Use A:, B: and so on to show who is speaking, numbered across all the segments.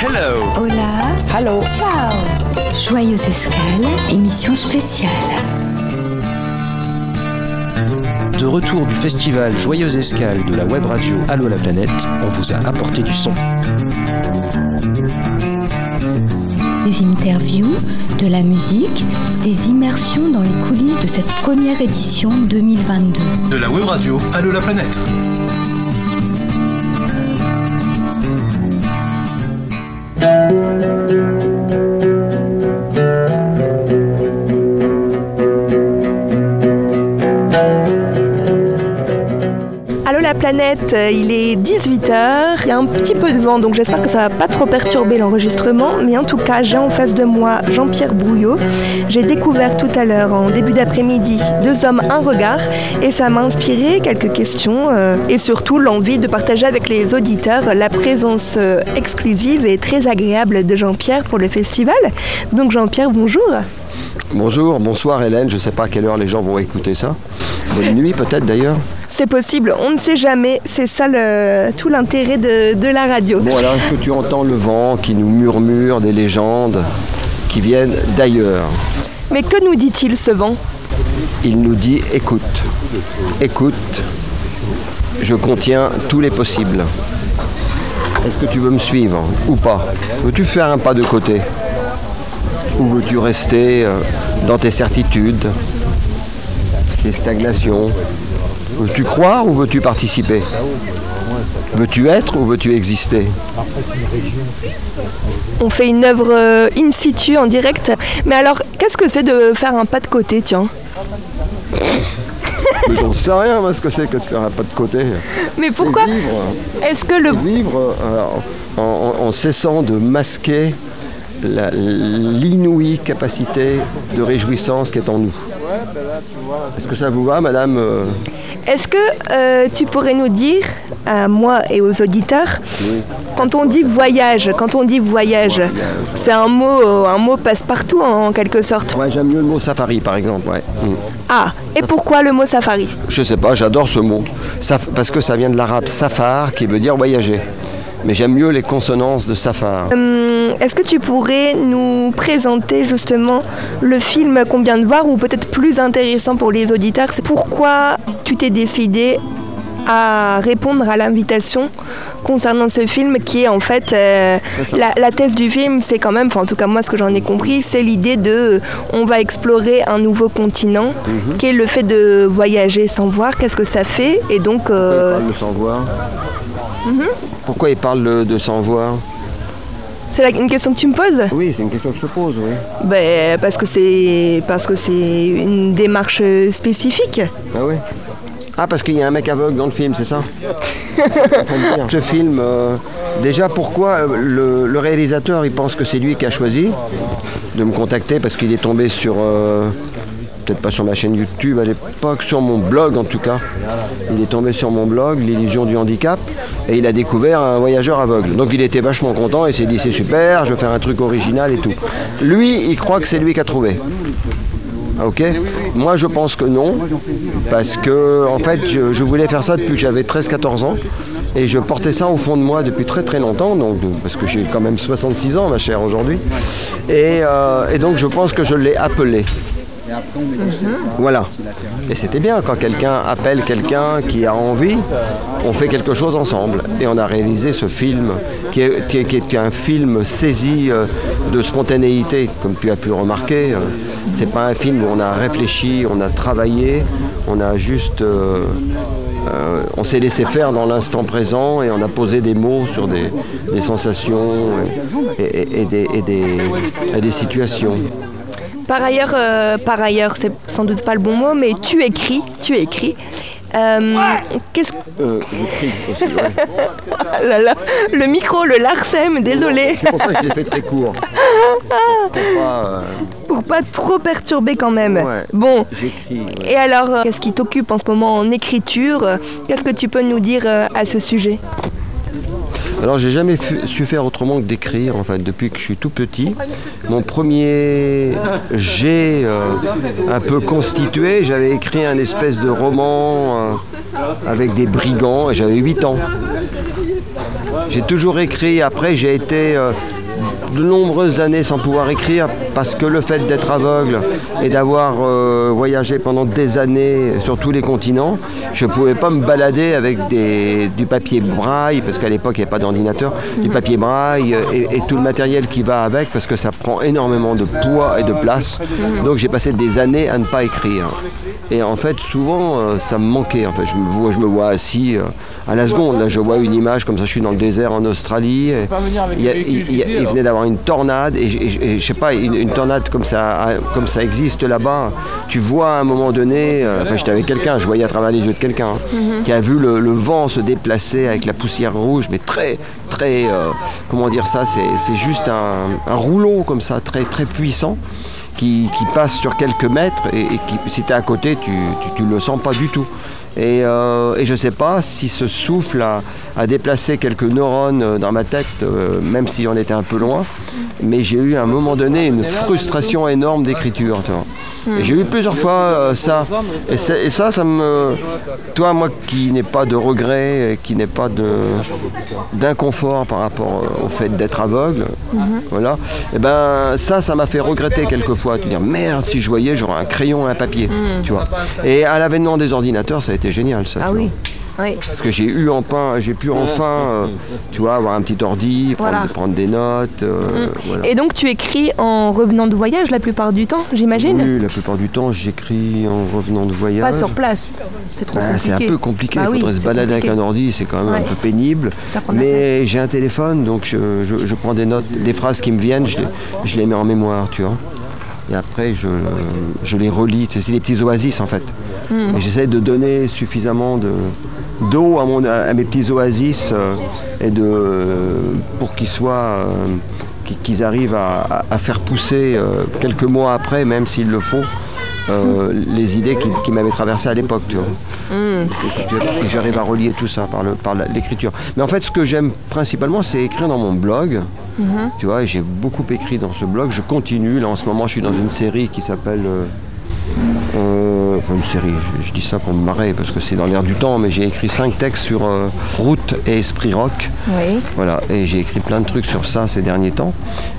A: Hello.
B: Hola.
C: Hello.
B: Ciao. Joyeuse escale, émission spéciale.
A: De retour du festival Joyeuse Escale de la web radio Allo la planète, on vous a apporté du son.
B: Des interviews, de la musique, des immersions dans les coulisses de cette première édition 2022.
D: De la web radio Allo la planète.
E: Planète, euh, il est 18h, il y a un petit peu de vent donc j'espère que ça va pas trop perturber l'enregistrement mais en tout cas j'ai en face de moi Jean-Pierre Brouillot. J'ai découvert tout à l'heure en début d'après-midi Deux hommes, un regard et ça m'a inspiré quelques questions euh, et surtout l'envie de partager avec les auditeurs la présence euh, exclusive et très agréable de Jean-Pierre pour le festival. Donc Jean-Pierre, bonjour.
F: Bonjour, bonsoir Hélène, je ne sais pas à quelle heure les gens vont écouter ça. Bonne nuit peut-être d'ailleurs.
E: C'est possible, on ne sait jamais, c'est ça le- tout l'intérêt de, de la radio.
F: Bon alors est-ce que tu entends le vent qui nous murmure des légendes qui viennent d'ailleurs?
E: Mais que nous dit-il ce vent?
F: Il nous dit écoute, écoute, je contiens tous les possibles. Est-ce que tu veux me suivre ou pas? Veux-tu faire un pas de côté? Ou veux-tu rester euh, dans tes certitudes, tes stagnations Veux-tu croire ou veux-tu participer? Veux-tu être ou veux-tu exister?
E: On fait une œuvre euh, in situ, en direct. Mais alors, qu'est-ce que c'est de faire un pas de côté, tiens?
F: Mais J'en sais rien moi, ce que c'est que de faire un pas de côté.
E: Mais pourquoi
F: vivre.
E: Est-ce que le...
F: vivre euh, en, en- en cessant de masquer l'inouïe capacité de réjouissance qui est en nous. Est-ce que ça vous va, madame euh,
E: Est-ce que euh, tu pourrais nous dire, à moi et aux auditeurs, quand on dit voyage, quand on dit voyage, c'est un mot, euh, un mot passe-partout en quelque sorte.
F: Ouais, j'aime mieux le mot safari, par exemple. ouais. Mm.
E: Ah, et pourquoi le mot safari?
F: Je sais pas, j'adore ce mot. Saf- parce que ça vient de l'arabe safar, qui veut dire voyager. Mais j'aime mieux les consonances de safar.
E: Hum, Est-ce que tu pourrais nous présenter justement le film qu'on vient de voir, ou peut-être plus intéressant pour les auditeurs, c'est pourquoi tu t'es décidé à répondre à l'invitation concernant ce film qui est en fait euh, la, la thèse du film c'est quand même enfin en tout cas moi ce que j'en ai compris c'est l'idée de euh, on va explorer un nouveau continent qui est le fait de voyager sans voir. Qu'est-ce que ça fait? Et donc euh,
F: voir Pourquoi il parle de- de sans voir
E: c'est une question que tu me poses?
F: Oui, c'est une question que je te pose, oui.
E: Ben, parce que c'est parce que c'est une démarche spécifique.
F: Ah oui Ah, parce qu'il y a un mec aveugle dans le film, c'est ça? Ce film, euh, déjà pourquoi euh, le, le réalisateur il pense que c'est lui qui a choisi de me contacter parce qu'il est tombé sur, euh, peut-être pas sur ma chaîne YouTube à l'époque, sur mon blog en tout cas. Il est tombé sur mon blog, l'illusion du handicap, et il a découvert un voyageur aveugle. Donc il était vachement content et s'est dit c'est super, je vais faire un truc original et tout. Lui, il croit que c'est lui qui a trouvé. Ok? Moi je pense que non, parce que en fait je, voulais faire ça depuis que j'avais 13-14 ans, et je portais ça au fond de moi depuis très très longtemps, donc, parce que j'ai quand même 66 ans ma chère aujourd'hui, euh, et donc je pense que je l'ai appelé. Voilà. Et c'était bien quand quelqu'un appelle quelqu'un qui a envie, on fait quelque chose ensemble. Et on a réalisé ce film qui est, qui est- qui est un film saisi euh, de spontanéité, comme tu as pu remarquer. Euh, C'est pas un film où on a réfléchi, on a travaillé, on a juste. euh, euh, on s'est laissé faire dans l'instant présent et on a posé des mots sur des, des sensations et, et- et des, et des- et des situations.
E: Par ailleurs, euh, par ailleurs, c'est sans doute pas le bon mot, mais tu écris, tu écris. Euh, qu'est-ce
F: Euh, j'écris aussi, ouais.
E: ah là là, le micro, le larsem, désolé,
F: C'est pour ça que je l'ai fait très court. Pour pas, euh,
E: pour pas trop perturber quand même.
F: Ouais.
E: Bon.
F: J'écris. ouais.
E: Et alors, euh, qu'est-ce qui t'occupe en ce moment en écriture? Qu'est-ce que tu peux nous dire à ce sujet?
F: Alors j'ai jamais su faire autrement que d'écrire en fait depuis que je suis tout petit. Mon premier jet euh, un peu constitué, j'avais écrit un espèce de roman euh, avec des brigands et j'avais 8 ans. J'ai toujours écrit. Après, j'ai été euh, de nombreuses années sans pouvoir écrire parce que le fait d'être aveugle et d'avoir euh, voyagé pendant des années sur tous les continents, je ne pouvais pas me balader avec du papier braille parce qu'à l'époque il n'y avait pas d'ordinateur, du papier braille et tout le matériel qui va avec parce que ça prend énormément de poids et de place. Donc j'ai passé des années à ne pas écrire. Et en fait, souvent, euh, ça me manquait. En fait, je me vois, je me vois assis euh, à la seconde. Là, je vois une image comme ça. Je suis dans le désert en Australie. Il, y a- il- il y a- il venait d'avoir une tornade et, je- et et je sais pas, une, une tornade comme ça, comme ça existe là-bas. Tu vois à un moment donné. euh, enfin, j'étais avec quelqu'un. Je voyais à travers les yeux de quelqu'un hein, qui a vu le, le vent se déplacer avec la poussière rouge, mais très, très. euh, comment dire ça C'est c'est juste un, un rouleau comme ça, très, très puissant qui, qui passe sur quelques mètres et, et qui, si tu es à côté, tu ne le sens pas du tout. Et, euh, et je ne sais pas si ce souffle a, a déplacé quelques neurones euh, dans ma tête, euh, même si on était un peu loin, mais j'ai eu à un moment donné une frustration énorme d'écriture. j'ai eu plusieurs fois euh, ça. Et, ça, ça me. Toi, moi qui n'ai pas de regrets, et qui n'ai pas d'inconfort par rapport au fait d'être aveugle, voilà, et ben ça, ça m'a fait regretter quelquefois. Te dire merde, si je voyais, j'aurais un crayon et un papier. Tu vois. Et à l'avènement des ordinateurs, ça a été génial ça.
E: Ah
F: tu
E: oui. Oui.
F: Parce que j'ai eu enfin, j'ai pu enfin, euh, tu vois, avoir un petit ordi, prendre,
E: Voilà.
F: prendre des notes. euh, voilà.
E: Et donc tu écris en revenant de voyage la plupart du temps, j'imagine
F: Oui, la plupart du temps, j'écris en revenant de voyage.
E: Pas sur place. C'est trop
F: Ah,
E: compliqué.
F: c'est un peu compliqué, il
E: Bah oui,
F: faudrait se balader
E: compliqué.
F: avec un ordi, c'est quand même
E: Ouais.
F: un peu pénible.
E: Ça prend
F: Mais j'ai un téléphone, donc je, je- je prends des notes, des phrases qui me viennent, je les, je les mets en mémoire, tu vois. Et après, je, je les relis. C'est des petits oasis, en fait.
E: Hmm.
F: Et j'essaie de donner suffisamment de d'eau à, mon- à mes petits oasis euh, et de, pour qu'ils soient... euh, qu'ils- arrivent à, faire pousser euh, quelques mois après, même s'il le faut, les idées qui, qui m'avaient traversé à l'époque. Tu vois. Et j'arrive à relier tout ça par le- par l'écriture. Mais en fait, ce que j'aime principalement, c'est écrire dans mon blog. Tu vois, j'ai beaucoup écrit dans ce blog. Je continue. Là, en ce moment, je suis dans une série qui s'appelle. euh, enfin, une série, je, je dis ça pour me marrer parce que c'est dans l'air du temps, mais j'ai écrit cinq textes sur euh, route et esprit rock.
E: Oui.
F: Voilà, et j'ai écrit plein de trucs sur ça ces derniers temps.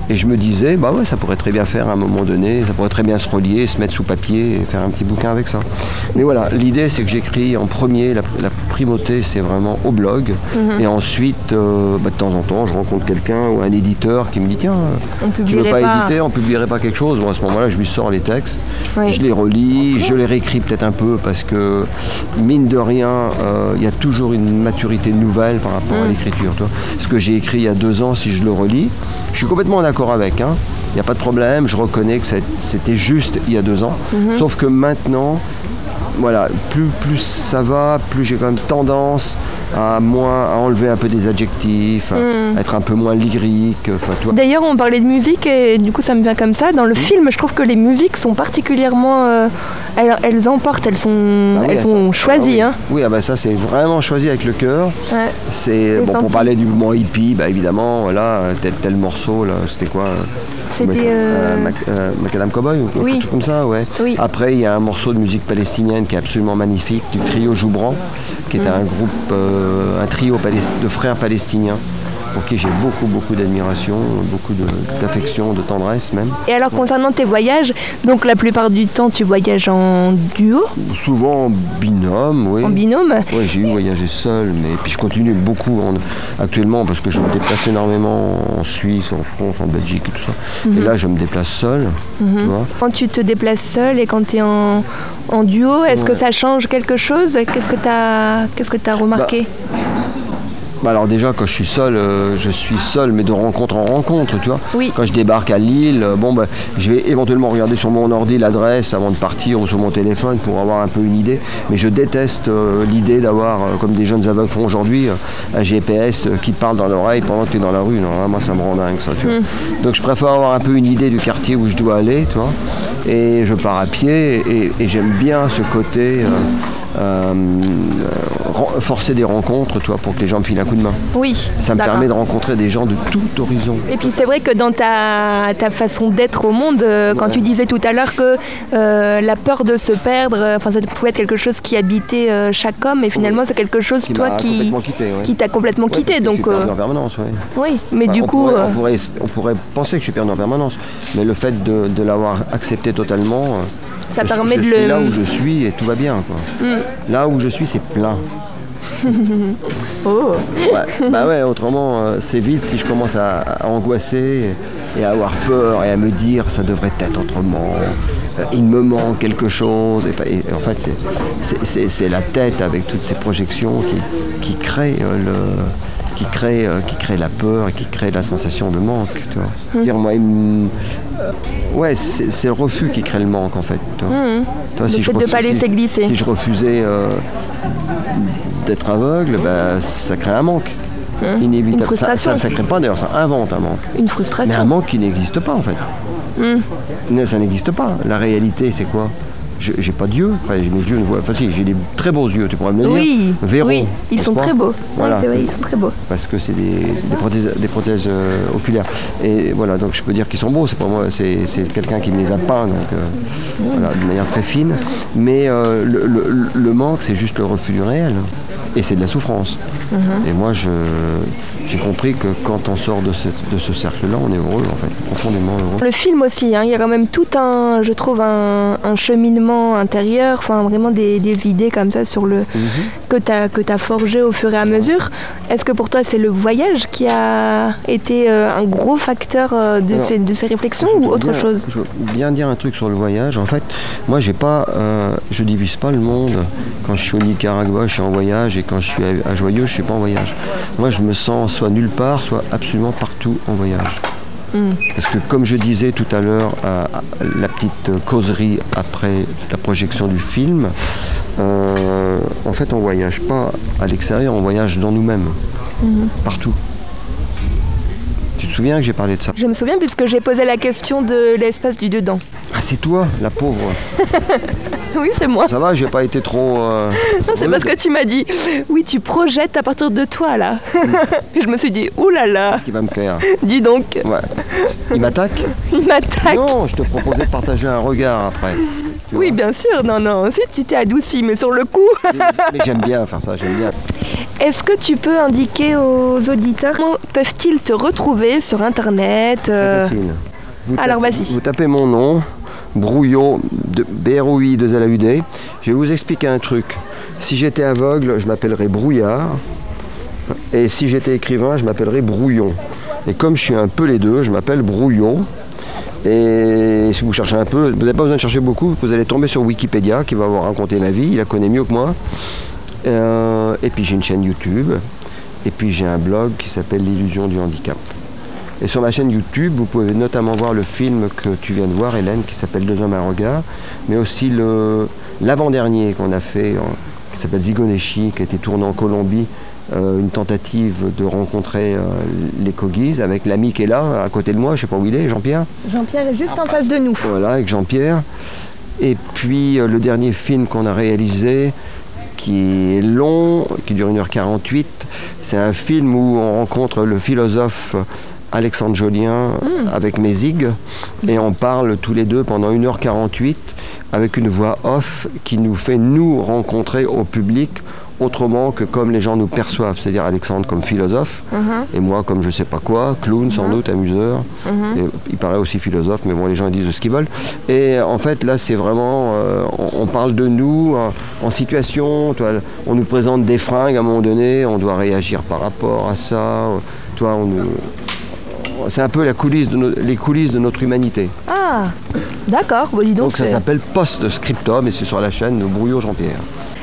F: Et je me disais, bah ouais, ça pourrait très bien faire à un moment donné, ça pourrait très bien se relier, se mettre sous papier et faire un petit bouquin avec ça. Mais voilà, l'idée c'est que j'écris en premier, la, la primauté c'est vraiment au blog.
E: Mhm.
F: Et ensuite, euh, bah, de temps en temps, je rencontre quelqu'un ou un éditeur qui me dit, tiens, euh,
E: On
F: tu veux pas,
E: pas.
F: éditer, on publierait pas quelque chose. Bon, à ce moment-là, je lui sors les textes,
E: Oui.
F: je les relis, je les réécris peut-être un peu parce que, mine de rien, euh, il y a toujours une maturité nouvelle par rapport à l'écriture. tu vois. Ce que j'ai écrit il y a deux ans, si je le relis, je suis complètement d'accord avec. hein. Il n'y a pas de problème, je reconnais que c'était juste il y a deux ans. Sauf que maintenant, voilà, plus, plus ça va, plus j'ai quand même tendance à moins à enlever un peu des adjectifs, à être un peu moins lyrique.
E: D'ailleurs, on parlait de musique et du coup, ça me vient comme ça. Dans le film, je trouve que les musiques sont particulièrement. euh, elles, elles emportent, elles sont,
F: Ah oui,
E: elles sont choisies.
F: ah
E: hein.
F: oui. Oui, ah bah ça c'est vraiment choisi avec le cœur.
E: Ouais.
F: C'est bon, pour parler du mouvement hippie, bah évidemment, voilà, tel tel morceau là, c'était quoi euh,
E: C'était, euh,
F: euh, Macadam Cowboy ou quelque chose comme ça, ouais.
E: Oui.
F: Après, il y a un morceau de musique palestinienne qui est absolument magnifique, du trio Joubran, qui est un groupe, euh, un trio de frères palestiniens pour qui j'ai beaucoup, beaucoup d'admiration, beaucoup d'affection, de, tendresse même.
E: Et alors, concernant tes voyages, donc la plupart du temps, tu voyages en duo,
F: Souvent en binôme, oui.
E: en binôme?
F: Ouais, j'ai eu voyagé seul, mais puis je continue beaucoup en- actuellement parce que je me déplace énormément en Suisse, en France, en Belgique et tout ça.
E: Mhm.
F: Et là, je me déplace seul, tu vois.
E: Quand tu te déplaces seul et quand tu es en, en duo, est-ce que ça change quelque chose? Qu'est-ce que tu as, que as remarqué?
F: Bah alors déjà, quand je suis seul, euh, je suis seul, mais de rencontre en rencontre, tu vois.
E: Oui.
F: Quand je débarque à Lille, euh, bon, bah, je vais éventuellement regarder sur mon ordi l'adresse avant de partir ou sur mon téléphone pour avoir un peu une idée. Mais je déteste euh, l'idée d'avoir, comme des jeunes aveugles font aujourd'hui, un GPS qui parle dans l'oreille pendant que tu es dans la rue. Non, hein, moi, ça me rend dingue, ça, tu vois. Donc je préfère avoir un peu une idée du quartier où je dois aller, tu vois. Et je pars à pied et, et j'aime bien ce côté. Forcer des rencontres, toi, pour que les gens me filent un coup de main.
E: Oui.
F: Ça me permet de rencontrer des gens de tout horizon.
E: Et puis c'est vrai que dans ta, ta façon d'être au monde, euh, quand
F: Ouais.
E: tu disais tout à l'heure que euh, la peur de se perdre, euh, enfin ça pouvait être quelque chose qui habitait euh, chaque homme, et finalement c'est quelque chose
F: Qui
E: toi qui t'a complètement quitté. Donc
F: suis perdu
E: euh,
F: en permanence, ouais.
E: oui, mais
F: Enfin,
E: du
F: on
E: coup,
F: pourrait,
E: euh,
F: on, pourrait, on pourrait penser que je suis perdu en permanence, mais le fait de, de l'avoir accepté totalement, euh,
E: ça
F: je,
E: permet
F: je
E: de
F: suis
E: le.
F: là où je suis et tout va bien. Quoi. Là où je suis, c'est plein.
E: Oh.
F: Ouais, bah ouais, autrement, euh, c'est vite si je commence à, à angoisser et à avoir peur et à me dire ça devrait être autrement. euh, il me manque quelque chose. Et, et en fait, c'est la tête avec toutes ces projections qui, qui crée euh, le qui crée, euh, qui crée la peur et qui crée la sensation de manque. Tu vois. Dire, moi, ouais, c'est le refus qui crée le manque en fait. Tu vois.
E: Mhm.
F: Toi,
E: Le fait de
F: refuse-
E: pas laisser glisser.
F: Si je refusais euh, d'être aveugle, bah, ça crée un manque.
E: Une
F: Inévitable. Ça,
E: frustration.
F: ça, ça crée pas d'ailleurs, ça invente un manque.
E: Une
F: Mais un
E: frustration.
F: manque qui n'existe pas en fait. Ça n'existe pas. La réalité, c'est quoi? Je- J'ai pas d'yeux. Enfin, mes yeux ne voient. Enfin, si, j'ai des très beaux yeux, tu pourrais me le dire.
E: Oui,
F: Véro,
E: oui, ils sont très beaux.
F: Voilà.
E: Vrai, ils sont très beaux.
F: Parce que c'est des, des prothèses, des prothèses euh, oculaires. Et voilà, donc je peux dire qu'ils sont beaux. C'est pas moi, c'est quelqu'un qui me les a peints, donc euh, voilà, de manière très fine. Mais euh, le, le- le manque, c'est juste le refus du réel. Et c'est de la souffrance. Et moi, je- j'ai compris que quand on sort de ce, de ce cercle-là, on est heureux, en fait, profondément heureux.
E: Le film aussi, hein, il y a quand même tout un, je trouve, un, un cheminement intérieur, enfin vraiment des, des idées comme ça sur le que tu as, que as forgé au fur et à mesure. Est-ce que pour toi c'est le voyage qui a été euh, un gros facteur euh, de,
F: Alors,
E: ces, de ces réflexions ou autre
F: bien-
E: chose?
F: Je veux bien dire un truc sur le voyage. En fait, moi, j'ai pas, euh, je divise pas le monde. Quand je suis au Nicaragua, je suis en voyage, et quand je suis à, à Joyeux, je suis pas en voyage. Moi, je me sens soit nulle part, soit absolument partout en voyage.
E: Hmm.
F: Parce que, comme je disais tout à l'heure, la petite causerie après la projection du film, euh, en fait, on voyage pas à l'extérieur, on voyage dans nous-mêmes,
E: Hmm.
F: partout. Souviens que j'ai parlé de ça
E: Je me souviens puisque j'ai posé la question de l'espace du dedans.
F: Ah, c'est toi, la pauvre.
E: Oui, c'est moi.
F: Ça va, j'ai pas été trop. euh,
E: Non, c'est parce que tu m'as dit, oui, tu projettes à partir de toi là. Je me suis dit, oulala,
F: qui va me faire.
E: dis donc,
F: Ouais. Il m'attaque
E: il m'attaque.
F: Non, je te proposais de partager un regard après.
E: Oui, bien sûr, non, non. Ensuite, tu t'es adouci, mais sur le coup.
F: Mais j'aime bien faire ça, j'aime bien.
E: Est-ce que tu peux indiquer aux auditeurs comment peuvent-ils te retrouver sur Internet euh.
F: Vous
E: alors, vas-y.
F: Vous tapez mon nom, Brouillon, de BROI de LAUD. Je vais vous expliquer un truc. Si j'étais aveugle, je m'appellerais Brouillard. Et si j'étais écrivain, je m'appellerais Brouillon. Et comme je suis un peu les deux, je m'appelle Brouillon. Et si vous cherchez un peu, vous n'avez pas besoin de chercher beaucoup, vous allez tomber sur Wikipédia qui va vous raconter ma vie, il la connaît mieux que moi. Euh, et puis j'ai une chaîne YouTube, et puis j'ai un blog qui s'appelle L'illusion du handicap. Et sur ma chaîne YouTube, vous pouvez notamment voir le film que tu viens de voir, Hélène, qui s'appelle Deux hommes à un regard, mais aussi l'avant-dernier qu'on a fait, en- qui s'appelle Zigoneshi, qui a été tourné en Colombie, euh, une tentative de rencontrer euh, les Kogis avec l'ami qui est là, à côté de moi, je sais pas où il est, Jean-Pierre?
E: Jean-Pierre est juste en face de nous.
F: voilà, avec Jean-Pierre. Et puis euh, le dernier film qu'on a réalisé, qui est long, qui dure 1h48, c'est un film où on rencontre le philosophe Alexandre Jolien avec Mézig, et on parle tous les deux pendant 1h48 avec une voix off qui nous fait nous rencontrer au public autrement que comme les gens nous perçoivent, c'est-à-dire Alexandre comme philosophe, et moi comme je sais pas quoi, clown sans doute, amuseur, et il paraît aussi philosophe, mais bon, les gens ils disent ce qu'ils veulent. Et en fait, là, c'est vraiment, euh, on, on parle de nous euh, en situation. Toi, on nous présente des fringues à un moment donné, on doit réagir par rapport à ça. euh, Toi, on nous- c'est un peu la coulisse de no- les coulisses de notre humanité.
E: Ah, d'accord. Bon, dis donc,
F: Donc ça
E: c'est-
F: s'appelle Post-Scriptum et c'est sur la chaîne de Brouillot Jean-Pierre.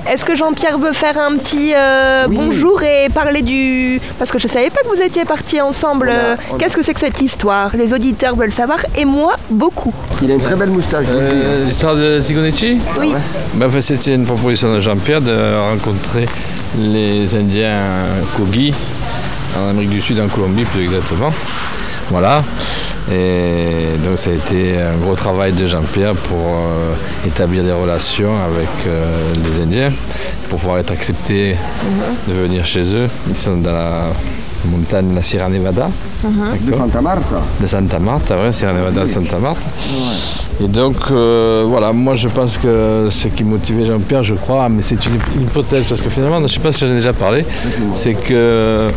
E: Est-ce que Jean-Pierre veut faire un petit euh,
F: Oui.
E: bonjour et parler du... Parce que je savais pas que vous étiez partis ensemble.
F: A-
E: Euh, Qu'est-ce que c'est que cette histoire? Les auditeurs veulent savoir et moi, beaucoup.
F: Il a une très belle moustache.
C: Euh, L'histoire de Sigonetti
E: Oui.
C: Ben, en fait, C'était une proposition de Jean-Pierre de rencontrer les Indiens Kogi en Amérique du Sud, en Colombie plus exactement. Voilà. Et donc ça a été un gros travail de Jean-Pierre pour euh, établir des relations avec euh, les Indiens, pour pouvoir être accepté de venir chez eux. Ils sont dans la montagne de la Sierra Nevada. D'accord
F: Santa Marta.
C: de Santa Marta, ouais, Sierra Nevada de Santa Marta. Et donc, euh, voilà, moi je pense que ce qui motivait Jean-Pierre, je crois, mais c'est une, une hypothèse, parce que finalement, je ne sais pas si j'en ai déjà parlé, c'est que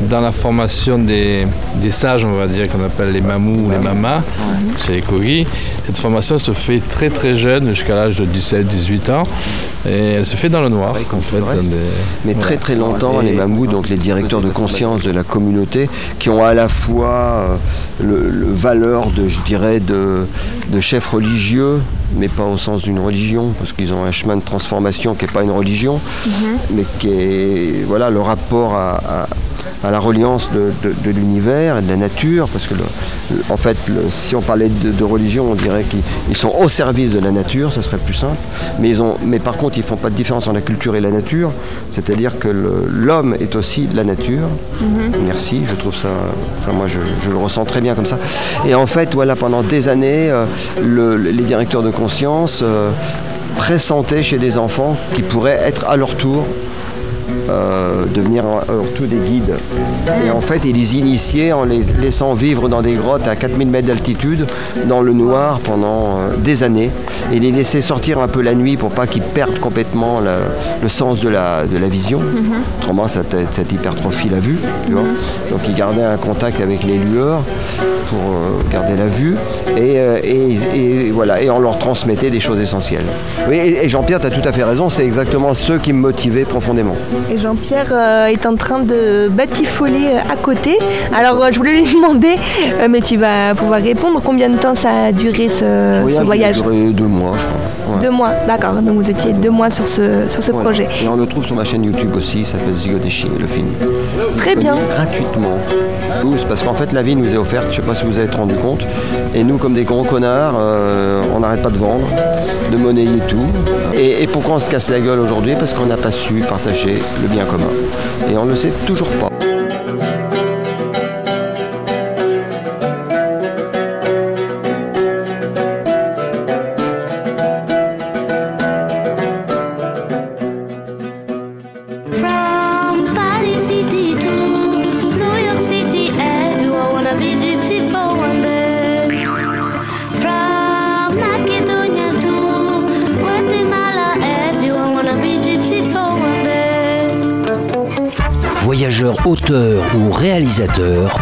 C: dans la formation des, des sages, on va dire, qu'on appelle les mamous ou les mamas, chez les Kogi, cette formation se fait très très jeune, jusqu'à l'âge de 17-18 ans, et elle se fait dans le noir,
F: Ouais, comme
C: en fait.
F: tout le reste.
C: dans des-
F: Mais
C: voilà.
F: très très longtemps,
C: Et-
F: les mamous, donc les directeurs de conscience de la communauté, qui ont à la fois euh, le, le valeur de, je dirais, de, de chefs religieux, mais pas au sens d'une religion, parce qu'ils ont un chemin de transformation qui n'est pas une religion, mais qui est voilà, le rapport à, à- à la reliance de, de- de l'univers et de la nature, parce que le- le- en fait, le- si on parlait de, de religion, on dirait qu'ils ils sont au service de la nature, ça serait plus simple. Mais, ils ont, mais par contre, ils font pas de différence entre la culture et la nature, c'est-à-dire que l'homme est aussi la nature. Merci, je trouve ça, enfin moi je, je le ressens très bien comme ça. Et en fait, voilà, pendant des années, euh, le- les directeurs de conscience euh, pressentaient chez des enfants qui pourraient être à leur tour devenir à leur tour des guides. Et en fait, ils les initiaient en les laissant vivre dans des grottes à 4000 mètres d'altitude, dans le noir pendant euh, des années, et les laisser sortir un peu la nuit pour pas qu'ils perdent complètement la- le sens de la, de la vision. Autrement, ça, cette hypertrophie la vue. Tu vois Donc, ils gardaient un contact avec les lueurs pour euh, garder la vue, et, euh, et, et voilà, et on leur transmettait des choses essentielles. Oui, et, et Jean-Pierre, tu as tout à fait raison, c'est exactement ceux qui me motivaient profondément.
E: Et Jean-Pierre euh, est en train de batifoler euh, à côté. Alors euh, je voulais lui demander, mais tu vas pouvoir répondre, combien de temps ça a duré ce, ce voyage
F: il a duré deux mois, je crois. Ouais.
E: Deux mois, d'accord. Donc vous étiez deux mois sur ce, sur ce
F: Voilà.
E: projet.
F: Et on le trouve sur ma chaîne YouTube aussi, ça s'appelle Zigodeshi, le film.
E: Très bien.
F: Gratuitement. Tous, parce qu'en fait, la vie nous est offerte, je sais pas si vous avez rendu compte. Et nous, comme des gros connards, euh, on n'arrête pas de vendre, de monnayer tout. Et, et pourquoi on se casse la gueule aujourd'hui? Parce qu'on n'a pas su partager le bien commun. Et on ne le sait toujours pas.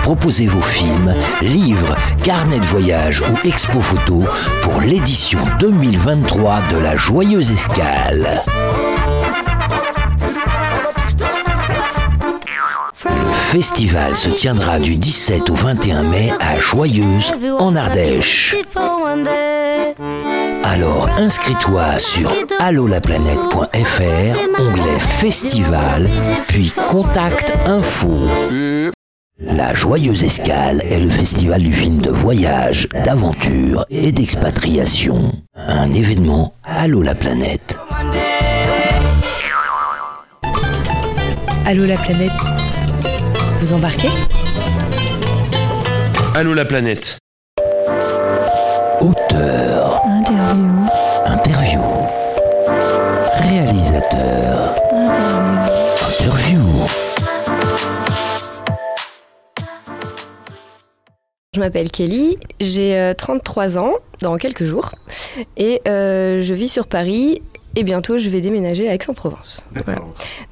G: Proposez vos films, livres, carnets de voyage ou expo photo pour l'édition 2023 de la Joyeuse Escale. Le festival se tiendra du 17 au 21 mai à Joyeuse, en Ardèche. Alors inscris-toi sur allolaplanète.fr, onglet Festival, puis Contact Info. La Joyeuse Escale est le festival du film de voyage, d'aventure et d'expatriation. Un événement Allo la planète.
H: Allô la planète Vous embarquez?
I: Allô la planète.
G: Auteur,
J: Je m'appelle Kelly, j'ai euh, 33 ans dans quelques jours et euh, je vis sur Paris et bientôt je vais déménager à Aix-en-Provence. Voilà.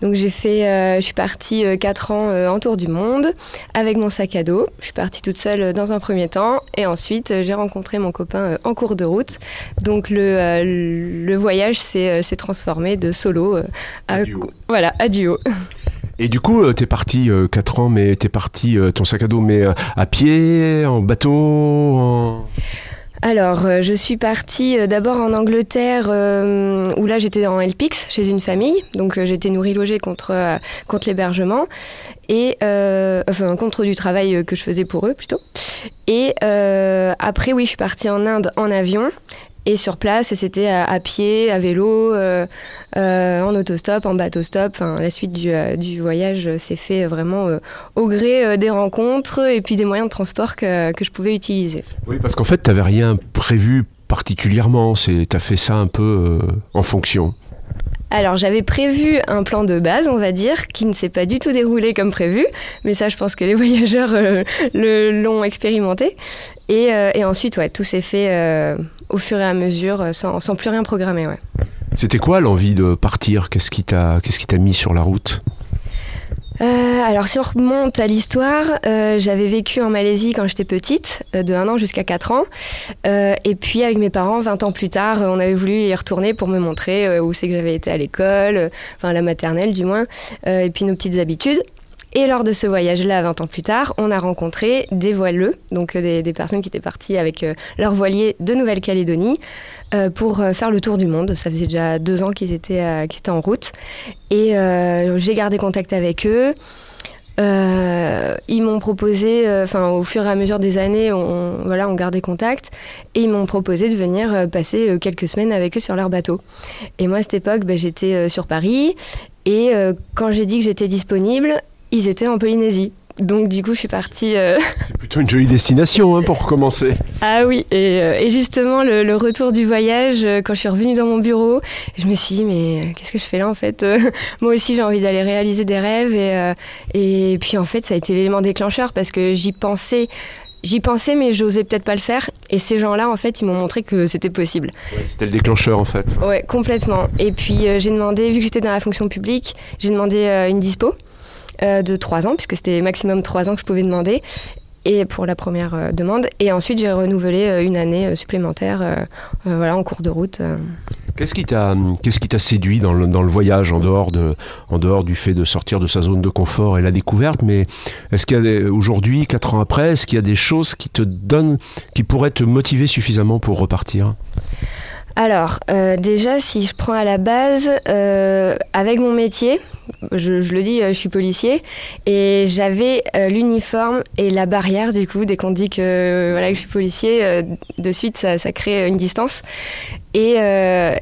J: Donc j'ai fait, euh, je suis partie 4 ans euh, en tour du monde avec mon sac à dos. Je suis partie toute seule euh, dans un premier temps et ensuite euh, j'ai rencontré mon copain euh, en cours de route. Donc le, euh, le voyage s'est euh, transformé de solo euh, à, voilà à duo.
K: Et du coup, euh, t'es parti 4 ans, mais t'es parti euh, ton sac à dos, mais euh, à pied, en bateau.
J: Alors, euh, je suis partie euh, d'abord en Angleterre, euh, où là j'étais en LPX, chez une famille. Donc euh, j'étais nourrie logée contre, euh, contre l'hébergement, et euh, enfin contre du travail euh, que je faisais pour eux plutôt. Et euh, après, oui, je suis partie en Inde en avion. Et sur place, c'était à, pied, à vélo, euh, euh, en autostop, en bateau-stop. Enfin, la suite du, euh, du voyage euh, s'est fait vraiment euh, au gré euh, des rencontres et puis des moyens de transport que, que je pouvais utiliser.
K: Oui, parce qu'en fait, tu n'avais rien prévu particulièrement. Tu as fait ça un peu euh, en fonction.
J: Alors j'avais prévu un plan de base, on va dire, qui ne s'est pas du tout déroulé comme prévu, mais ça je pense que les voyageurs euh, le- l'ont expérimenté. Et, euh, et ensuite, ouais, tout s'est fait euh, au fur et à mesure, euh, sans, sans plus rien programmer. Ouais.
K: C'était quoi l'envie de partir? Qu'est-ce qui t'a mis sur la route?
J: Euh, alors si on remonte à l'histoire, euh, j'avais vécu en Malaisie quand j'étais petite, euh, de 1 an jusqu'à 4 ans. Et puis avec mes parents, 20 ans plus tard, on avait voulu y retourner pour me montrer où c'est que j'avais été à l'école, enfin à la maternelle du moins, et puis nos petites habitudes. Et lors de ce voyage-là, 20 ans plus tard, on a rencontré des voileux, donc euh, des, personnes qui étaient parties avec euh, leur voilier de Nouvelle-Calédonie euh, pour faire le tour du monde. Ça faisait déjà deux ans qu'ils étaient, euh, étaient en route. Et j'ai gardé contact avec eux. Ils m'ont proposé, enfin au fur et à mesure des années, on, voilà, on gardait contact, et ils m'ont proposé de venir passer quelques semaines avec eux sur leur bateau. Et moi à cette époque, ben, j'étais sur Paris, et quand j'ai dit que j'étais disponible, ils étaient en Polynésie. Donc du coup, je suis partie. euh,
K: C'est plutôt une jolie destination hein, pour recommencer.
J: ah oui, et, euh, et justement, le, le retour du voyage, euh, quand je suis revenue dans mon bureau, je me suis dit, mais qu'est-ce que je fais là en fait Moi aussi, j'ai envie d'aller réaliser des rêves. Et, et puis en fait, ça a été l'élément déclencheur parce que j'y pensais. J'y pensais, mais j'osais peut-être pas le faire. Et ces gens-là, en fait, ils m'ont montré que c'était possible.
K: C'était le déclencheur en fait.
J: Ouais, complètement. Et puis euh, j'ai demandé, vu que j'étais dans la fonction publique, j'ai demandé euh, une dispo euh, de 3 ans, puisque c'était maximum 3 ans que je pouvais demander. Et pour la première euh, demande. Et ensuite, j'ai renouvelé euh, une année supplémentaire voilà, en cours de route. euh.
K: Qu'est-ce qui t'a séduit dans le, dans le voyage en dehors de en dehors du fait de sortir de sa zone de confort et la découverte? Mais est-ce qu'il y a aujourd'hui quatre ans après est-ce qu'il y a des choses qui te donnent qui pourraient te motiver suffisamment pour repartir?
J: Alors, euh, déjà, si je prends à la base, euh, avec mon métier, je, le dis, euh, je suis policier, et j'avais l'uniforme et la barrière, du coup, dès qu'on dit que, voilà, que je suis policier, de suite, ça, crée une distance. Et,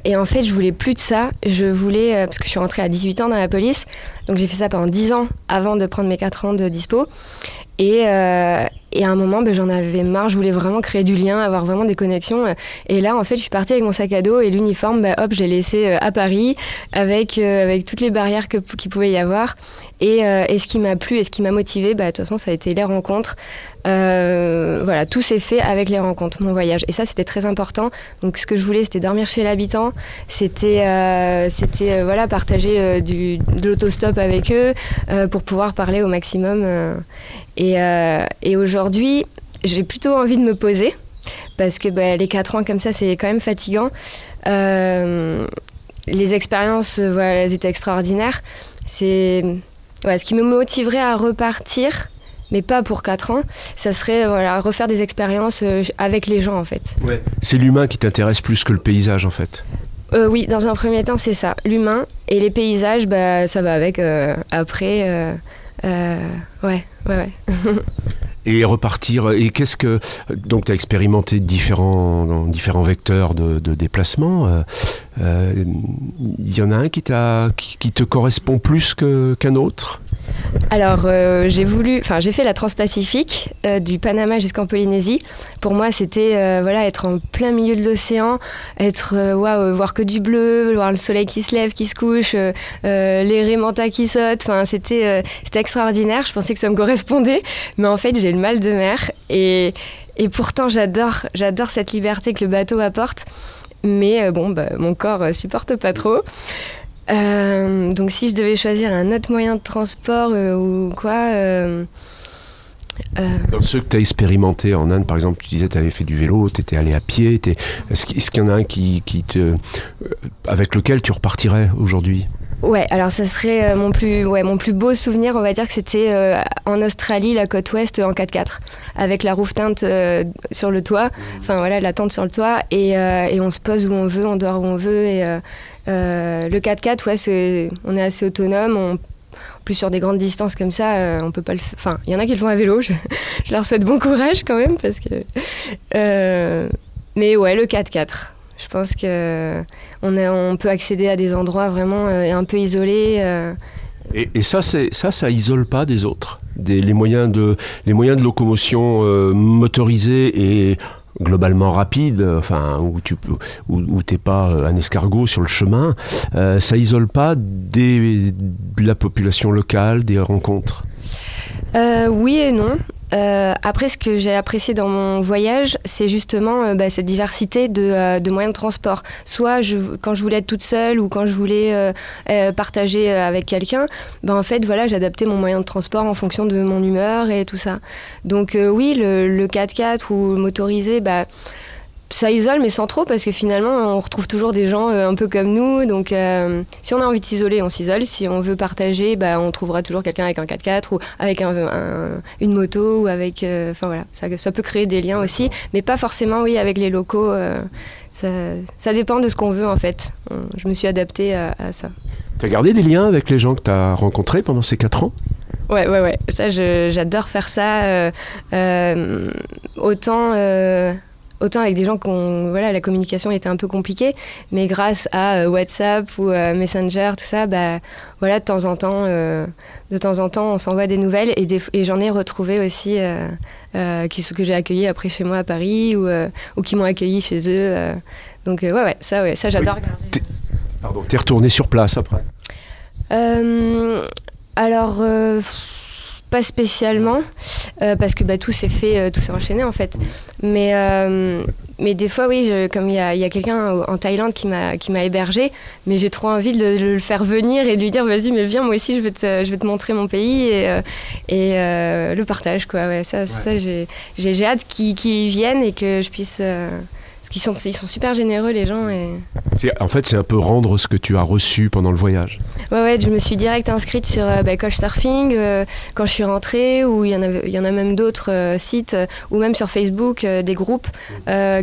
J: et en fait, je voulais plus de ça. Je voulais, parce que je suis rentrée à 18 ans dans la police, donc j'ai fait ça pendant 10 ans avant de prendre mes 4 ans de dispo. Et, et à un moment, ben, j'en avais marre. Je voulais vraiment créer du lien, avoir vraiment des connexions. Et là, en fait, je suis partie avec mon sac à dos et l'uniforme, ben, hop, je l'ai laissé euh, à Paris avec, euh, avec toutes les barrières qu'il pouvait y avoir. Et, euh, et ce qui m'a plu et ce qui m'a motivé, bah, de toute façon, ça a été les rencontres. Voilà, tout s'est fait avec les rencontres, mon voyage. Et ça, c'était très important. Donc, ce que je voulais, c'était dormir chez l'habitant. C'était, c'était voilà, partager du, de l'autostop avec eux pour pouvoir parler au maximum. Et, et aujourd'hui, j'ai plutôt envie de me poser parce que bah, les 4 ans comme ça, c'est quand même fatigant. Euh, les expériences, euh, voilà, elles étaient extraordinaires. C'est ouais, ce qui me motiverait à repartir, mais pas pour 4 ans. Ça serait voilà, refaire des expériences euh, avec les gens en fait.
K: c'est l'humain qui t'intéresse plus que le paysage en fait
J: Euh, oui, dans un premier temps, c'est ça, l'humain et les paysages, bah, ça va avec euh, après. ouais, ouais, ouais.
K: et repartir. Et qu'est-ce que donc tu as expérimenté différents différents vecteurs de, déplacement euh, euh, il y en a un qui qui, te correspond plus qu'un autre?
J: Alors, euh, j'ai voulu, enfin, j'ai fait la Transpacifique euh, du Panama jusqu'en Polynésie. Pour moi, c'était euh, voilà, être en plein milieu de l'océan, être waouh, voir que du bleu, voir le soleil qui se lève, qui se couche, les rémentas qui sautent. Enfin, c'était c'était extraordinaire. Je pensais que ça me correspondait, mais en fait, j'ai le mal de mer et pourtant, j'adore j'adore cette liberté que le bateau apporte. Mais bon, bah, mon corps supporte pas trop. Euh, donc si je devais choisir un autre moyen de transport euh, ou quoi, euh, euh,
K: dans ceux que tu as expérimenté en Inde par exemple tu disais tu avais fait du vélo tu étais allé à pied est-ce qu'il y en a un qui, qui te avec lequel tu repartirais aujourd'hui?
J: Ouais, alors ça serait mon plus, ouais, mon plus beau souvenir, on va dire que c'était euh, en Australie, la côte ouest en 4x4, avec la roof tente euh, sur le toit, enfin voilà, la tente sur le toit, et, euh, et on se pose où on veut, on dort où on veut, et le 4x4, ouais, c'est, on est assez autonome, on plus sur des grandes distances comme ça, euh, on peut pas le. Enfin, il y en a qui le font à vélo. Je, leur souhaite bon courage quand même parce que. euh, mais ouais, le 4x4. Je pense que on, a- on peut accéder à des endroits vraiment euh, un peu isolés. euh,
K: Et, ça, c'est ça, ça isole pas des autres. Des, les moyens de les moyens de locomotion euh, motorisés et globalement rapides, euh, enfin où tu où, où t'es pas euh, un escargot sur le chemin, euh, ça isole pas de la population locale, des rencontres?
J: Euh, oui et non. Euh, après, ce que j'ai apprécié dans mon voyage, c'est justement euh, bah, cette diversité de, euh, de moyens de transport. Soit je, quand je voulais être toute seule ou quand je voulais euh, euh, partager avec quelqu'un, ben en fait, voilà, j'adaptais mon moyen de transport en fonction de mon humeur et tout ça. Donc oui, le, le 4x4 ou motorisé, bah, ça isole, mais sans trop, parce que finalement, on retrouve toujours des gens euh, un peu comme nous. Donc, euh, si on a envie de s'isoler, on s'isole. Si on veut partager, bah, on trouvera toujours quelqu'un avec un 4x4 ou avec un- un- une moto ou avec. euh, Enfin voilà, ça, ça peut créer des liens aussi, mais pas forcément, oui, avec les locaux. euh, ça, ça dépend de ce qu'on veut en fait. Je me suis adaptée à, à ça.
K: T'as gardé des liens avec les gens que t'as rencontrés pendant ces quatre ans?
J: Ouais, ouais, ouais. Ça, j'adore faire ça. autant, autant avec des gens qu'on, voilà, la communication était un peu compliquée, mais grâce à euh, WhatsApp ou euh, Messenger, tout ça, bah, voilà, de temps en temps, euh, de temps en temps, on s'envoie des nouvelles et, des- et j'en ai retrouvé aussi qui, que j'ai accueillis après chez moi à Paris ou, ou qui m'ont accueilli chez eux. donc ouais, ouais, ça, ouais, ça j'adore regarder.
K: Pardon. T'es retourné sur place après?
J: Alors, pas spécialement, euh, parce que bah, tout s'est fait, euh, tout s'est enchaîné en fait. Mais, euh, mais des fois, oui, je- comme il y a, y a quelqu'un en Thaïlande qui m'a qui m'a hébergé, mais j'ai trop envie de, de le faire venir et de lui dire vas-y, mais viens, moi aussi, je vais te, je vais te montrer mon pays et, et euh, le partage, quoi. Ouais, ça, ça j'ai j'ai- hâte qu'ils qu'ils viennent et que je puisse. euh, qu'ils sont, ils sont super généreux, les gens. Et...
K: En fait, c'est un peu rendre ce que tu as reçu pendant le voyage.
J: Ouais, ouais, je me suis direct inscrite sur euh, bah, Couchsurfing euh, quand je suis rentrée, ou il y en a, y en a même d'autres euh, sites, euh, ou même sur Facebook, des groupes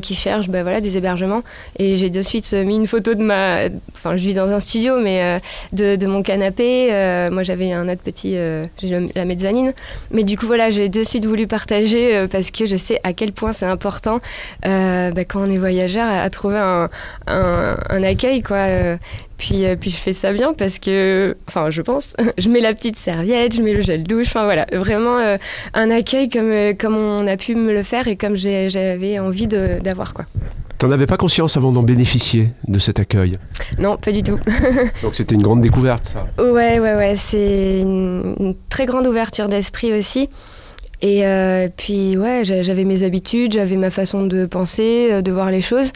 J: qui cherchent bah, voilà, des hébergements. Et j'ai de suite mis une photo de ma. Enfin, je vis dans un studio, mais de, de mon canapé. Moi, j'avais un autre petit. j'ai la mezzanine. Mais du coup, voilà, j'ai de suite voulu partager parce que je sais à quel point c'est important bah, quand on est voyageur à, à trouver un, un, un accueil, quoi. euh, puis, euh, puis je fais ça bien parce que, enfin, je pense, je mets la petite serviette, je mets le gel douche, enfin voilà, vraiment euh, un accueil comme, comme on a pu me le faire et comme j'avais envie d'avoir, quoi.
K: T'en avais pas conscience avant d'en bénéficier de cet accueil?
J: Non, pas du tout.
K: Donc c'était une grande découverte, ça?
J: Ouais, ouais, ouais, c'est une, une très grande ouverture d'esprit aussi. Et euh, puis, ouais, j'a- j'avais mes habitudes, j'avais ma façon de penser, euh, de voir les choses.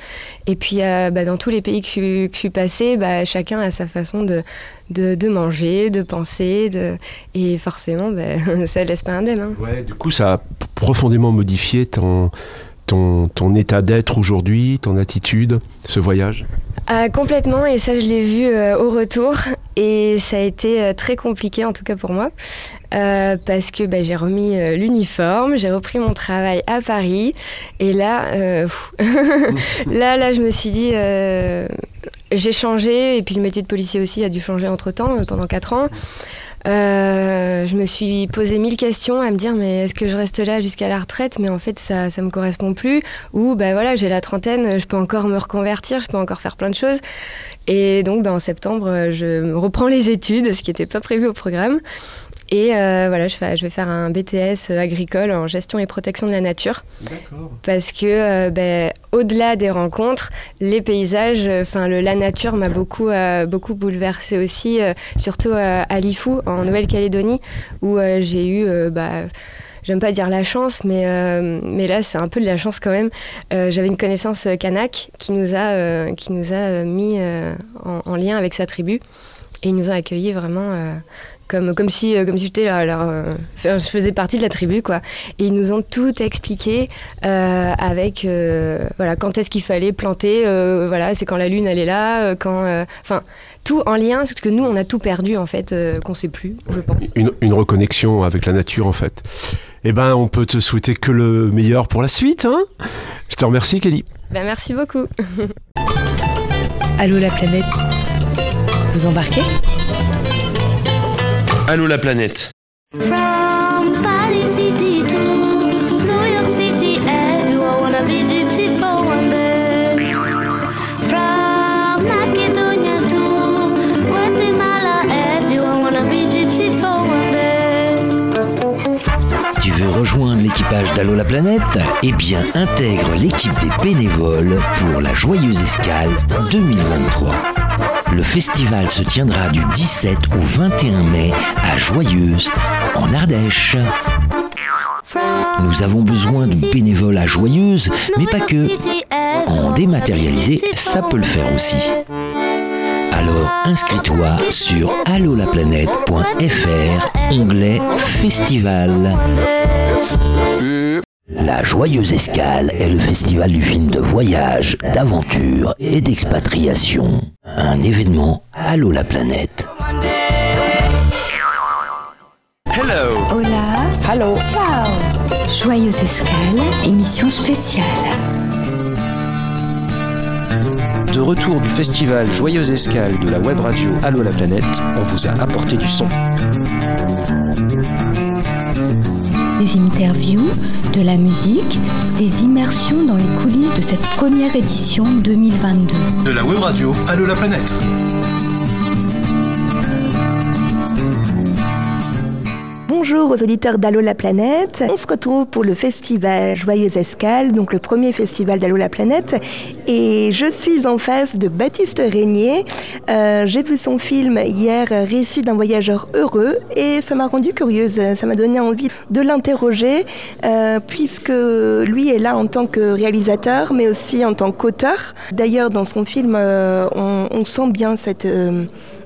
J: Et puis, euh, bah, dans tous les pays que je, suis- que je suis passée, bah, chacun a sa façon de, de, de manger, de penser. De... Et forcément, bah, ça laisse pas indemne. Hein.
K: Ouais, du coup, ça a profondément modifié ton, ton, ton état d'être aujourd'hui, ton attitude, ce voyage?
J: Ah, complètement, et ça je l'ai vu euh, au retour, et ça a été euh, très compliqué en tout cas pour moi, euh, parce que bah, j'ai remis euh, l'uniforme, j'ai repris mon travail à Paris, et là, euh, là, je me suis dit, j'ai changé, et puis le métier de policier aussi a dû changer entre temps, pendant 4 ans. Je me suis posé mille questions à me dire mais est-ce que je reste là jusqu'à la retraite? Mais en fait ça ça me correspond plus. Ou bah voilà j'ai la trentaine je peux encore me reconvertir je peux encore faire plein de choses et donc bah, en septembre je reprends les études ce qui n'était pas prévu au programme. Et euh, voilà je, fais, je vais faire un BTS agricole en gestion et protection de la nature. Parce que euh, ben, au-delà des rencontres, les paysages, enfin le la nature m'a beaucoup euh, beaucoup bouleversée aussi, euh, surtout euh, à Lifou en Nouvelle-Calédonie où euh, j'ai eu euh, bah, J'aime pas dire la chance, mais, euh, mais là, c'est un peu de la chance quand même. Euh, J'avais une connaissance euh, kanak qui nous a, qui nous a mis en, en lien avec sa tribu. Et ils nous ont accueillis vraiment comme, comme si, euh, comme si j'étais là, euh, je faisais partie de la tribu, quoi. Et ils nous ont tout expliqué euh, avec, euh, voilà, quand est-ce qu'il fallait planter, euh, voilà, c'est quand la lune elle est là, quand, euh, enfin, tout en lien, parce que nous on a tout perdu en fait, euh, qu'on sait plus, je pense.
K: Une, une reconnexion avec la nature, en fait. Eh ben, on peut te souhaiter que le meilleur pour la suite, hein Je te remercie, Kelly.
J: Ben, merci beaucoup.
H: Allô la planète Vous embarquez?
I: Allô la planète.
L: From Paris City to New York City, everyone wanna be gypsy for one day. From Macedonia to Guatemala, everyone wanna be gypsy for one day.
G: Tu veux rejoindre l'équipage d'Allô la planète? Eh bien, intègre l'équipe des bénévoles pour la joyeuse escale 2023. Le festival se tiendra du 17 au 21 mai à Joyeuse, en Ardèche. Nous avons besoin de bénévoles à Joyeuse, mais pas que. En dématérialisé, ça peut le faire aussi. Alors inscris-toi sur allolaplanète.fr, onglet Festival. La Joyeuse Escale est le festival du film de voyage, d'aventure et d'expatriation. Un événement Allo la planète.
A: Hello
B: Hola.
H: Hello.
B: Ciao. Joyeuse escale, émission spéciale.
A: De retour du festival Joyeuse Escale de la web radio Allo la planète, on vous a apporté du son.
B: Des interviews, de la musique, des immersions dans les coulisses de cette première édition 2022.
D: De la web radio Allo la planète.
E: Bonjour aux auditeurs d'Allo la planète. On se retrouve pour le festival Joyeuse Escale, donc le premier festival d'Allo la planète. Et je suis en face de Baptiste Régnier. Euh, J'ai vu son film hier, Récit d'un voyageur heureux, et ça m'a rendu curieuse. Ça m'a donné envie de l'interroger, euh, puisque lui est là en tant que réalisateur, mais aussi en tant qu'auteur. D'ailleurs, dans son film, euh, on, sent bien cette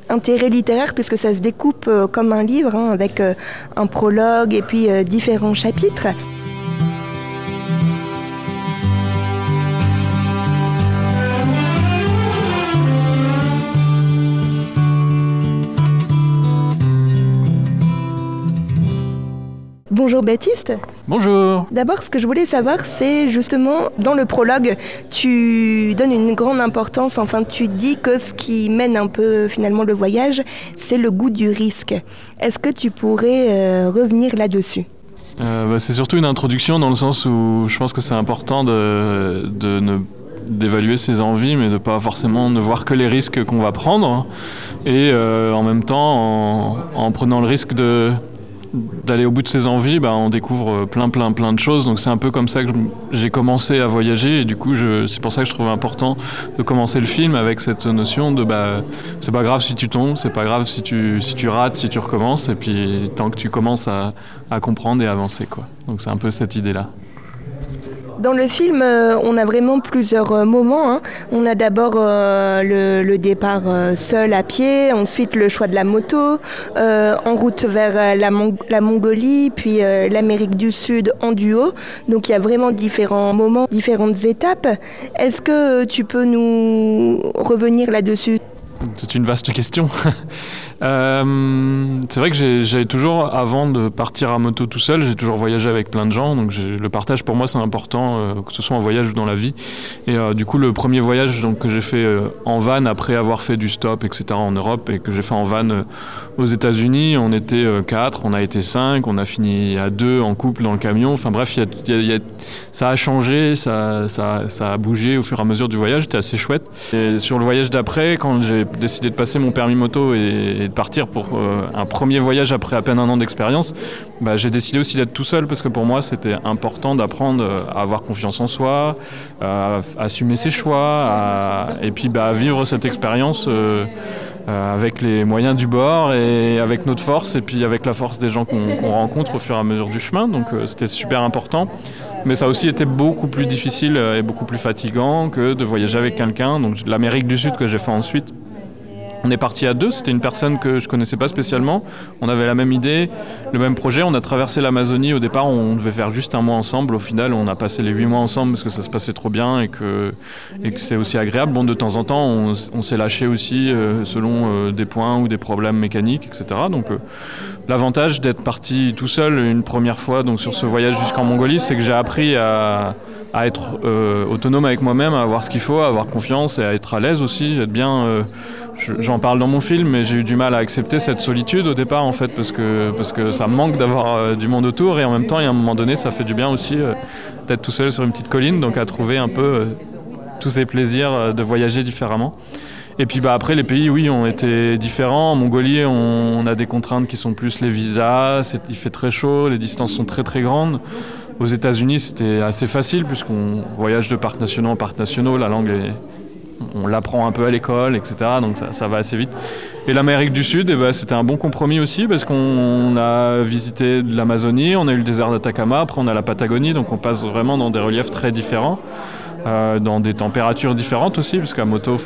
E: intérêt littéraire puisque ça se découpe euh, comme un livre hein, avec euh, un prologue et puis euh, différents chapitres. Bonjour Baptiste.
I: Bonjour.
E: D'abord, ce que je voulais savoir, c'est justement dans le prologue, tu donnes une grande importance, enfin tu dis que ce qui mène un peu finalement le voyage, c'est le goût du risque. Est-ce que tu pourrais euh, revenir là-dessus?
I: Euh, bah, c'est surtout une introduction dans le sens où je pense que c'est important de, de ne d'évaluer ses envies, mais de pas forcément ne voir que les risques qu'on va prendre. Et euh, en même temps, en, en prenant le risque de d'aller au bout de ses envies, bah, on découvre plein plein plein de choses. Donc c'est un peu comme ça que j'ai commencé à voyager et du coup c'est pour ça que je trouvais important de commencer le film avec cette notion de bah c'est pas grave si tu tombes, c'est pas grave si tu si tu rates, si tu recommences et puis tant que tu commences à, à comprendre et avancer quoi. Donc c'est un peu cette idée là.
E: Dans le film, euh, on a vraiment plusieurs euh, moments. hein. On a d'abord euh, le, départ seul à pied, ensuite le choix de la moto, en route vers la, Mong- la Mongolie, puis l'Amérique du Sud en duo. Donc il y a vraiment différents moments, différentes étapes. Est-ce que tu peux nous revenir là-dessus?
I: C'est une vaste question. Euh, c'est vrai que j'avais toujours, avant de partir à moto tout seul, j'ai toujours voyagé avec plein de gens. Donc le partage pour moi c'est important, euh, que ce soit en voyage ou dans la vie. Et euh, du coup le premier voyage que j'ai fait en van après avoir fait du stop, etc. en Europe et que j'ai fait en van aux États-Unis, on était quatre, on a été cinq, on a fini à deux en couple dans le camion. Enfin bref, ça a changé, ça, a bougé au fur et à mesure du voyage. C'était assez chouette. Et sur le voyage d'après, quand j'ai décidé de passer mon permis moto et de partir pour euh, un premier voyage après à peine un an d'expérience, bah, j'ai décidé aussi d'être tout seul parce que pour moi c'était important d'apprendre euh, à avoir confiance en soi, à, assumer ses choix, et puis bah, à vivre cette expérience. euh, avec les moyens du bord et avec notre force et puis avec la force des gens qu'on rencontre au fur et à mesure du chemin. Donc c'était super important. Mais ça aussi été beaucoup plus difficile et beaucoup plus fatigant que de voyager avec quelqu'un. Donc l'Amérique du Sud que j'ai fait ensuite. On est parti à deux, c'était une personne que je connaissais pas spécialement. On avait la même idée, le même projet. On a traversé l'Amazonie. Au départ, on devait faire juste un mois ensemble. Au final, on a passé les huit mois ensemble parce que ça se passait trop bien et que, c'est aussi agréable. Bon, de temps en temps, on s'est lâché aussi euh, selon euh, des points ou des problèmes mécaniques, etc. Donc, euh, l'avantage d'être parti tout seul une première fois donc sur ce voyage jusqu'en Mongolie, c'est que j'ai appris à, à être euh, autonome avec moi-même, à avoir ce qu'il faut, à avoir confiance et à être à l'aise aussi, être bien. euh, je- J'en parle dans mon film, mais j'ai eu du mal à accepter cette solitude au départ en fait, parce que, parce que ça me manque d'avoir euh, du monde autour et en même temps, il y a un moment donné, ça fait du bien aussi d'être tout seul sur une petite colline, donc à trouver un peu tous ces plaisirs de voyager différemment. Et puis bah, après, les pays, oui, ont été différents. En Mongolie, on, a des contraintes qui sont plus les visas, il fait très chaud, les distances sont très très grandes. Aux États-Unis, c'était assez facile puisqu'on voyage de parcs nationaux en parcs nationaux, la langue on l'apprend un peu à l'école, etc. Donc ça, va assez vite. Et l'Amérique du Sud, eh ben, c'était un bon compromis aussi parce qu'on a visité l'Amazonie, on a eu le désert d'Atacama, après on a la Patagonie, donc on passe vraiment dans des reliefs très différents. Euh, dans des températures différentes aussi, parce qu'à moto,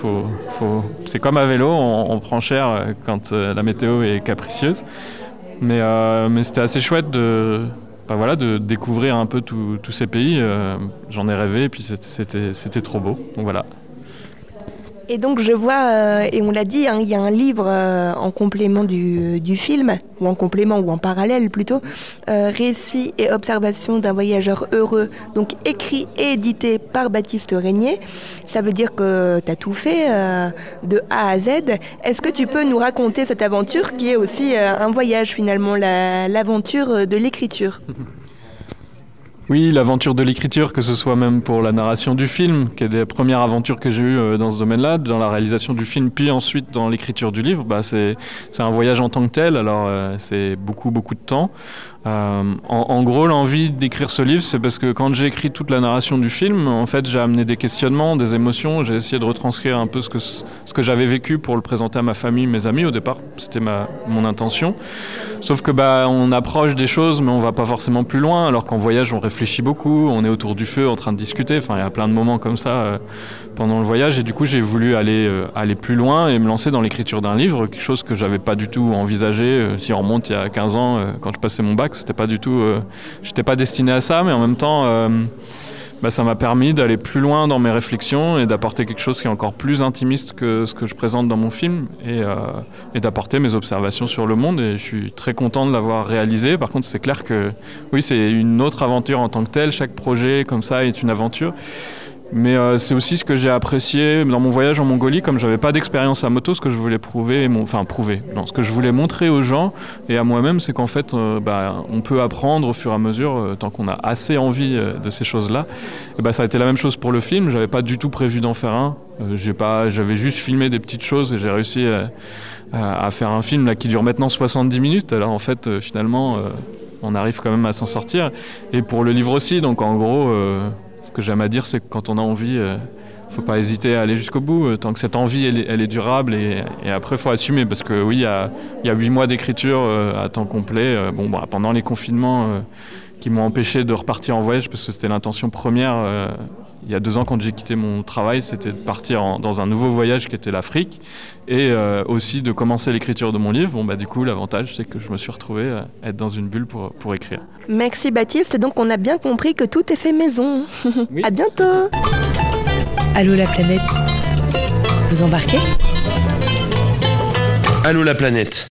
I: c'est comme à vélo, on, prend cher euh, quand euh, la météo est capricieuse. Mais, mais c'était assez chouette de, voilà, de découvrir un peu tous ces pays. Euh, J'en ai rêvé, et puis c'était trop beau. Donc voilà.
E: Et donc je vois, euh, et on l'a dit, hein, il y a un livre euh, en complément du, du, film, ou en complément ou en parallèle plutôt, euh, Récits et observations d'un voyageur heureux, donc écrit et édité par Baptiste Régnier. Ça veut dire que tu as tout fait de A à Z. Est-ce que tu peux nous raconter cette aventure qui est aussi un voyage finalement, l'aventure la, de l'écriture?
I: Oui, l'aventure de l'écriture, que ce soit même pour la narration du film, qui est des premières aventures que j'ai eues dans ce domaine-là, dans la réalisation du film, puis ensuite dans l'écriture du livre, bah c'est un voyage en tant que tel, alors euh, c'est beaucoup, beaucoup de temps. Euh, en, gros, l'envie d'écrire ce livre, c'est parce que quand j'ai écrit toute la narration du film, en fait, j'ai amené des questionnements, des émotions. J'ai essayé de retranscrire un peu ce que, ce que j'avais vécu pour le présenter à ma famille, mes amis. Au départ, c'était mon intention. Sauf que bah, on approche des choses, mais on va pas forcément plus loin. Alors qu'en voyage, on réfléchit beaucoup, on est autour du feu, en train de discuter. Enfin, il y a plein de moments comme ça euh, pendant le voyage. Et du coup, j'ai voulu aller euh, aller plus loin et me lancer dans l'écriture d'un livre, quelque chose que j'avais pas du tout envisagé. Euh, si on remonte il y a 15 ans, euh, quand je passais mon bac, c'était pas du tout. J'étais pas destiné à ça, mais en même temps, bah, ça m'a permis d'aller plus loin dans mes réflexions et d'apporter quelque chose qui est encore plus intimiste que ce que je présente dans mon film et, et d'apporter mes observations sur le monde. Et je suis très content de l'avoir réalisé. Par contre, c'est clair que oui, c'est une autre aventure en tant que telle. Chaque projet comme ça est une aventure. Mais euh, c'est aussi ce que j'ai apprécié dans mon voyage en Mongolie, comme j'avais pas d'expérience à moto, ce que je voulais prouver, enfin prouver, non, ce que je voulais montrer aux gens et à moi-même, c'est qu'en fait, euh, bah, on peut apprendre au fur et à mesure, euh, tant qu'on a assez envie de ces choses-là. Et bah, ça a été la même chose pour le film. J'avais pas du tout prévu d'en faire un. j'ai pas, j'avais juste filmé des petites choses et j'ai réussi à, à, faire un film là qui dure maintenant 70 minutes. Alors en fait, finalement, on arrive quand même à s'en sortir. Et pour le livre aussi, donc en gros. Ce que j'aime à dire, c'est que quand on a envie, il euh, ne faut pas hésiter à aller jusqu'au bout, euh, tant que cette envie, elle est, durable. Et, et après, faut assumer, parce que oui, il y a, 8 mois d'écriture euh, à temps complet. Bon, bah, pendant les confinements qui m'ont empêché de repartir en voyage, parce que c'était l'intention première. Euh, il y a deux ans, quand j'ai quitté mon travail, c'était de partir en, dans un nouveau voyage qui était l'Afrique et euh, aussi de commencer l'écriture de mon livre. Bon, bah, du coup, l'avantage, c'est que je me suis retrouvé à être dans une bulle pour, pour écrire.
E: Merci Baptiste. Donc, on a bien compris que tout est fait maison. Oui. à bientôt.
H: Allô la planète. Vous embarquez?
A: Allô la planète.